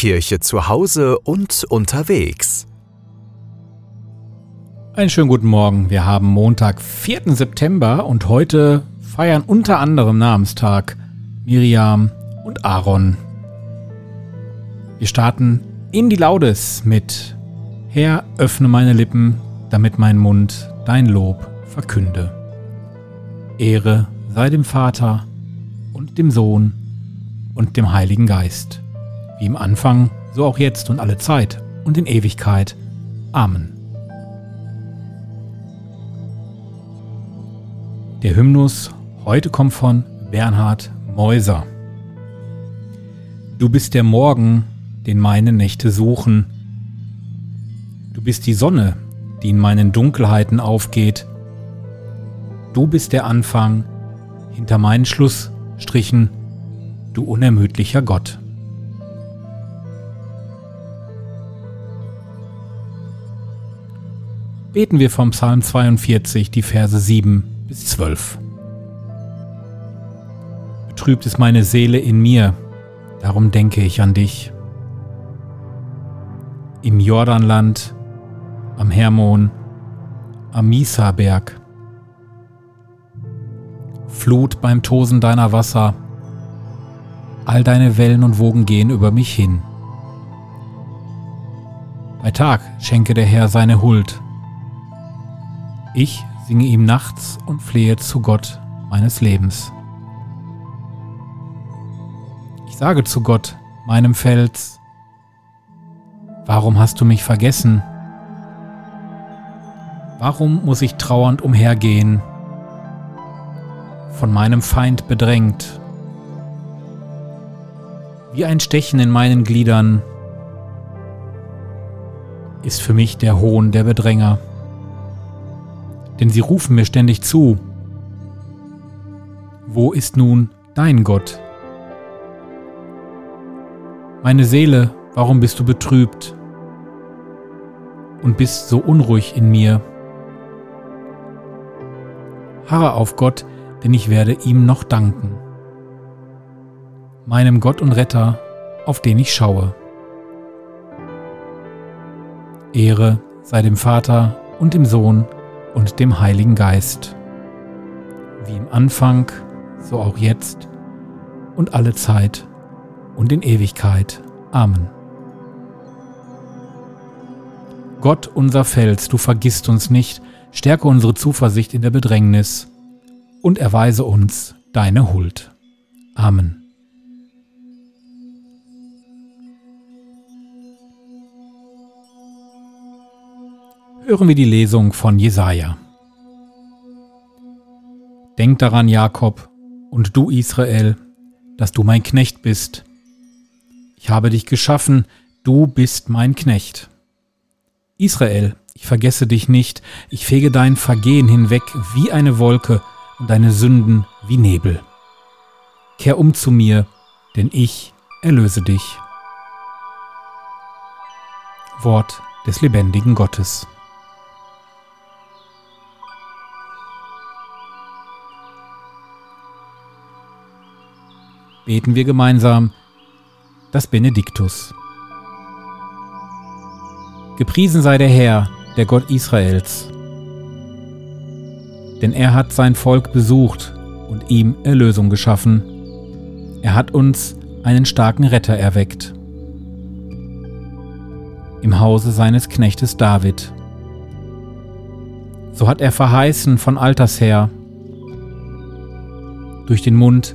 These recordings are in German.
Kirche zu Hause und unterwegs. Einen schönen guten Morgen. Wir haben Montag, 4. September und heute feiern unter anderem Namenstag Miriam und Aaron. Wir starten in die Laudes mit Herr, öffne meine Lippen, damit mein Mund dein Lob verkünde. Ehre sei dem Vater und dem Sohn und dem Heiligen Geist, wie im Anfang, so auch jetzt und alle Zeit und in Ewigkeit. Amen. Der Hymnus heute kommt von Bernhard Meuser. Du bist der Morgen, den meine Nächte suchen. Du bist die Sonne, die in meinen Dunkelheiten aufgeht. Du bist der Anfang hinter meinen Schlussstrichen, du unermüdlicher Gott. Beten wir vom Psalm 42 die Verse 7 bis 12. Betrübt ist meine Seele in mir, darum denke ich an dich. Im Jordanland, am Hermon, am Misaberg. Flut beim Tosen deiner Wasser, all deine Wellen und Wogen gehen über mich hin. Bei Tag schenke der Herr seine Huld. Ich singe ihm nachts und flehe zu Gott meines Lebens. Ich sage zu Gott, meinem Fels, warum hast du mich vergessen? Warum muss ich trauernd umhergehen, von meinem Feind bedrängt? Wie ein Stechen in meinen Gliedern ist für mich der Hohn der Bedränger. Denn sie rufen mir ständig zu. Wo ist nun dein Gott? Meine Seele, warum bist du betrübt und bist so unruhig in mir? Harre auf Gott, denn ich werde ihm noch danken meinem Gott und Retter, auf den ich schaue. Ehre sei dem Vater und dem Sohn und dem Heiligen Geist, wie im Anfang, so auch jetzt und alle Zeit und in Ewigkeit. Amen. Gott unser Fels, du vergisst uns nicht, stärke unsere Zuversicht in der Bedrängnis und erweise uns deine Huld. Amen. Hören wir die Lesung von Jesaja. Denk daran, Jakob, und du, Israel, dass du mein Knecht bist. Ich habe dich geschaffen, du bist mein Knecht. Israel, ich vergesse dich nicht, ich fege dein Vergehen hinweg wie eine Wolke und deine Sünden wie Nebel. Kehr um zu mir, denn ich erlöse dich. Wort des lebendigen Gottes. Beten wir gemeinsam das Benediktus. Gepriesen sei der Herr, der Gott Israels, denn er hat sein Volk besucht und ihm Erlösung geschaffen. Er hat uns einen starken Retter erweckt. Im Hause seines Knechtes David. So hat er verheißen von alters her, durch den Mund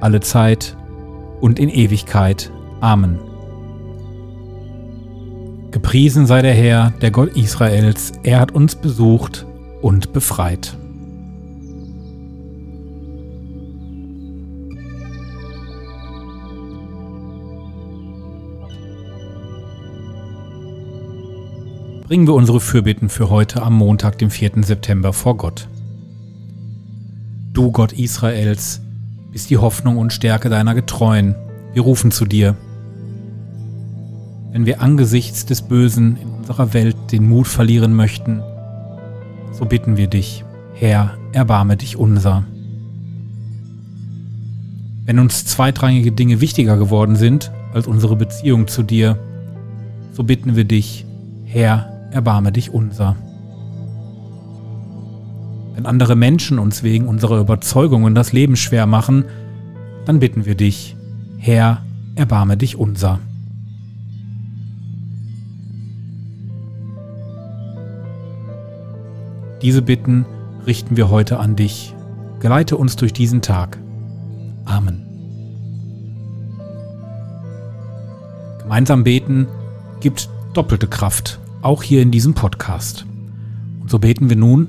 alle Zeit und in Ewigkeit. Amen. Gepriesen sei der Herr, der Gott Israels, er hat uns besucht und befreit. bringen wir unsere Fürbitten für heute am Montag, dem 4. September vor Gott. Du Gott Israels, bist die Hoffnung und Stärke deiner Getreuen. Wir rufen zu dir. Wenn wir angesichts des Bösen in unserer Welt den Mut verlieren möchten, so bitten wir dich, Herr, erbarme dich unser. Wenn uns zweitrangige Dinge wichtiger geworden sind als unsere Beziehung zu dir, so bitten wir dich, Herr, erbarme dich unser. Wenn andere Menschen uns wegen unserer Überzeugungen das Leben schwer machen, dann bitten wir dich, Herr, erbarme dich unser. Diese Bitten richten wir heute an dich. Geleite uns durch diesen Tag. Amen. Gemeinsam beten gibt doppelte Kraft auch hier in diesem Podcast. Und so beten wir nun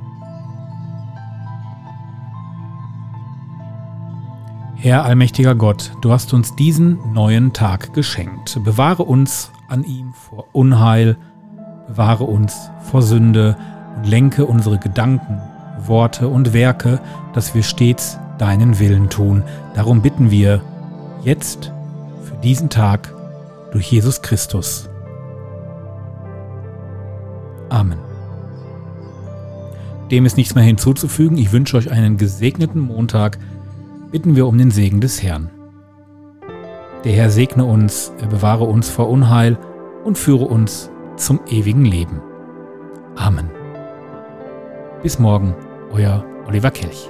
Herr allmächtiger Gott, du hast uns diesen neuen Tag geschenkt. Bewahre uns an ihm vor Unheil, bewahre uns vor Sünde und lenke unsere Gedanken, Worte und Werke, dass wir stets deinen Willen tun. Darum bitten wir jetzt für diesen Tag durch Jesus Christus. Amen. Dem ist nichts mehr hinzuzufügen. Ich wünsche euch einen gesegneten Montag. Bitten wir um den Segen des Herrn. Der Herr segne uns, er bewahre uns vor Unheil und führe uns zum ewigen Leben. Amen. Bis morgen, euer Oliver Kelch.